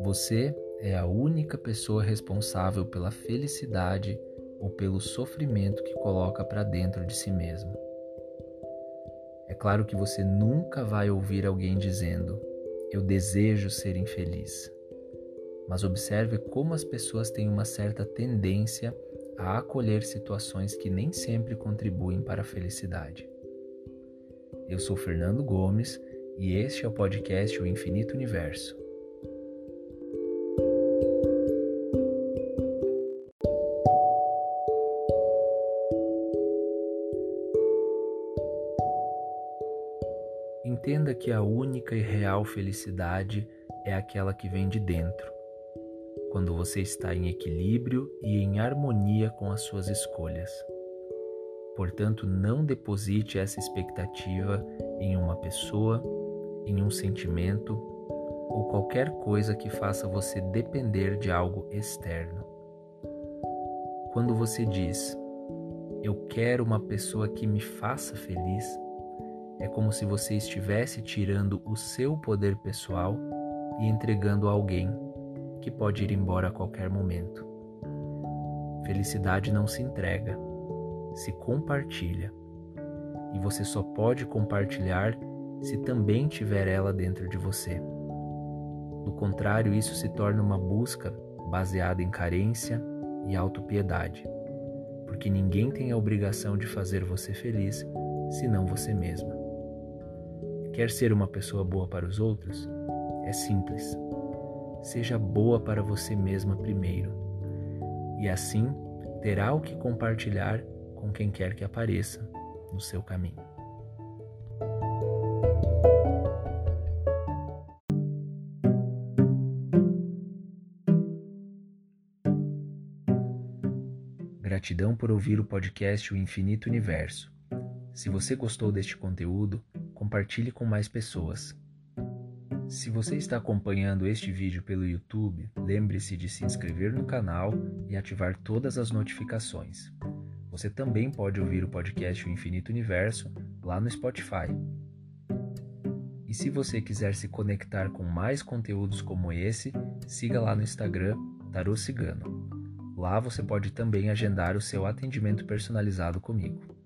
Você é a única pessoa responsável pela felicidade ou pelo sofrimento que coloca para dentro de si mesmo. É claro que você nunca vai ouvir alguém dizendo: Eu desejo ser infeliz. Mas observe como as pessoas têm uma certa tendência a acolher situações que nem sempre contribuem para a felicidade. Eu sou Fernando Gomes e este é o podcast O Infinito Universo. Entenda que a única e real felicidade é aquela que vem de dentro, quando você está em equilíbrio e em harmonia com as suas escolhas. Portanto, não deposite essa expectativa em uma pessoa, em um sentimento ou qualquer coisa que faça você depender de algo externo. Quando você diz, eu quero uma pessoa que me faça feliz, é como se você estivesse tirando o seu poder pessoal e entregando a alguém que pode ir embora a qualquer momento. Felicidade não se entrega, se compartilha. E você só pode compartilhar se também tiver ela dentro de você. Do contrário, isso se torna uma busca baseada em carência e autopiedade, porque ninguém tem a obrigação de fazer você feliz senão você mesma. Quer ser uma pessoa boa para os outros? É simples. Seja boa para você mesma primeiro. E assim terá o que compartilhar com quem quer que apareça no seu caminho. Gratidão por ouvir o podcast O Infinito Universo. Se você gostou deste conteúdo, compartilhe com mais pessoas. Se você está acompanhando este vídeo pelo YouTube, lembre-se de se inscrever no canal e ativar todas as notificações. Você também pode ouvir o podcast O Infinito Universo lá no Spotify. E se você quiser se conectar com mais conteúdos como esse, siga lá no Instagram Tarô Cigano. Lá você pode também agendar o seu atendimento personalizado comigo.